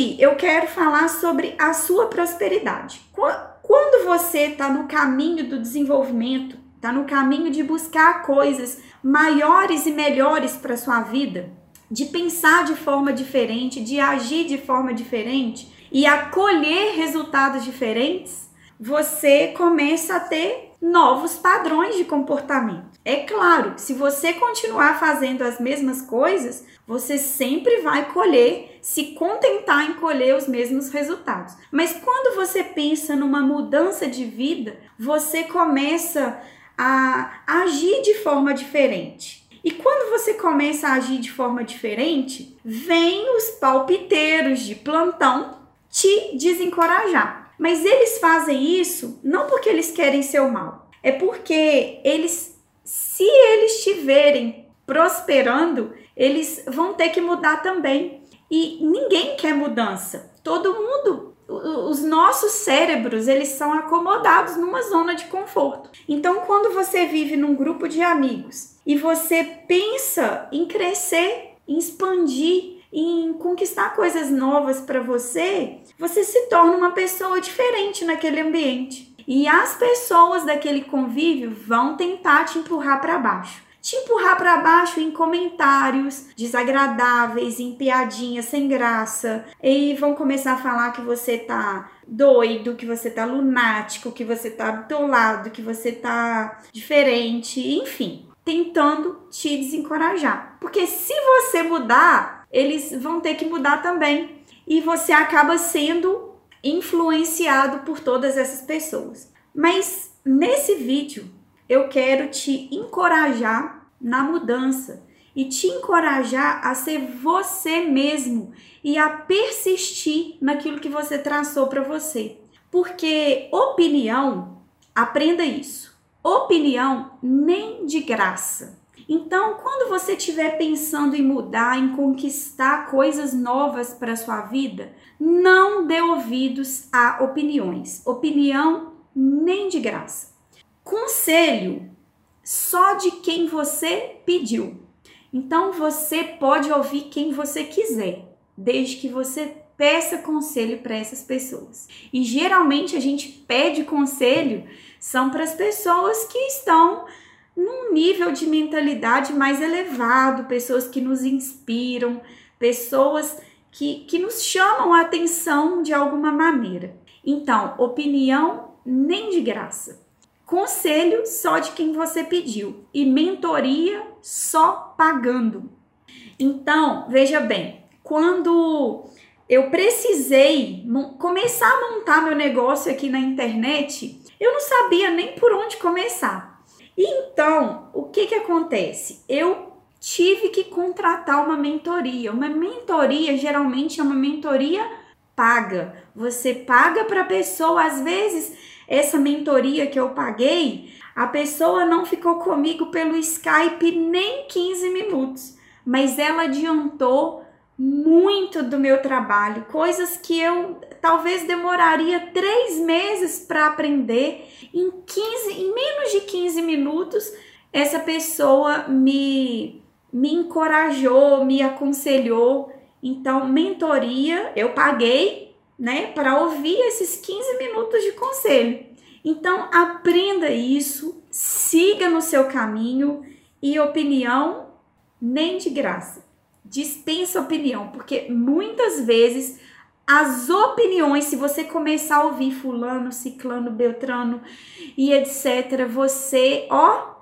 Hoje eu quero falar sobre a sua prosperidade. Quando você está no caminho do desenvolvimento, está no caminho de buscar coisas maiores e melhores para sua vida, de pensar de forma diferente, de agir de forma diferente e acolher resultados diferentes, você começa a ter novos padrões de comportamento. É claro, se você continuar fazendo as mesmas coisas, você sempre vai colher, se contentar em colher os mesmos resultados. Mas quando você pensa numa mudança de vida, você começa a agir de forma diferente. E quando você começa a agir de forma diferente, vem os palpiteiros de plantão te desencorajar. Mas eles fazem isso não porque eles querem seu mal, é porque eles, se eles estiverem prosperando, eles vão ter que mudar também. E ninguém quer mudança. Todo mundo, os nossos cérebros, eles são acomodados numa zona de conforto. Então, quando você vive num grupo de amigos e você pensa em crescer, em expandir, em conquistar coisas novas para você, você se torna uma pessoa diferente naquele ambiente. E as pessoas daquele convívio vão tentar te empurrar para baixo. Te empurrar para baixo em comentários desagradáveis, em piadinhas sem graça, e vão começar a falar que você tá doido, que você tá lunático, que você tá atolado, que você tá diferente, enfim, tentando te desencorajar. Porque se você mudar, eles vão ter que mudar também. E você acaba sendo influenciado por todas essas pessoas. Mas nesse vídeo eu quero te encorajar na mudança e te encorajar a ser você mesmo e a persistir naquilo que você traçou para você. Porque opinião, aprenda isso. Opinião nem de graça. Então, quando você estiver pensando em mudar, em conquistar coisas novas para sua vida, não dê ouvidos a opiniões. Opinião nem de graça. Conselho só de quem você pediu. Então você pode ouvir quem você quiser, desde que você peça conselho para essas pessoas. E geralmente a gente pede conselho são para as pessoas que estão num nível de mentalidade mais elevado, pessoas que nos inspiram, pessoas que, que nos chamam a atenção de alguma maneira. Então, opinião nem de graça. Conselho só de quem você pediu e mentoria só pagando. Então, veja bem, quando eu precisei começar a montar meu negócio aqui na internet, eu não sabia nem por onde começar. Então, o que que acontece? Eu tive que contratar uma mentoria. Uma mentoria geralmente é uma mentoria paga. Você paga para a pessoa, às vezes essa mentoria que eu paguei, a pessoa não ficou comigo pelo Skype nem 15 minutos, mas ela adiantou muito do meu trabalho, coisas que eu talvez demoraria três meses para aprender. Em 15, em menos de 15 minutos, essa pessoa me, me encorajou, me aconselhou. Então, mentoria, eu paguei, né, para ouvir esses 15 minutos de conselho. Então, aprenda isso, siga no seu caminho e opinião nem de graça dispensa opinião, porque muitas vezes as opiniões, se você começar a ouvir fulano, ciclano, beltrano e etc, você, ó,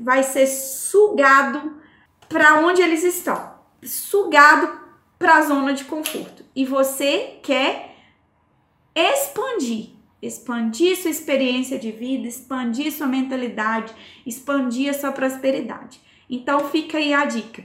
vai ser sugado para onde eles estão, sugado para a zona de conforto. E você quer expandir, expandir sua experiência de vida, expandir sua mentalidade, expandir a sua prosperidade. Então fica aí a dica.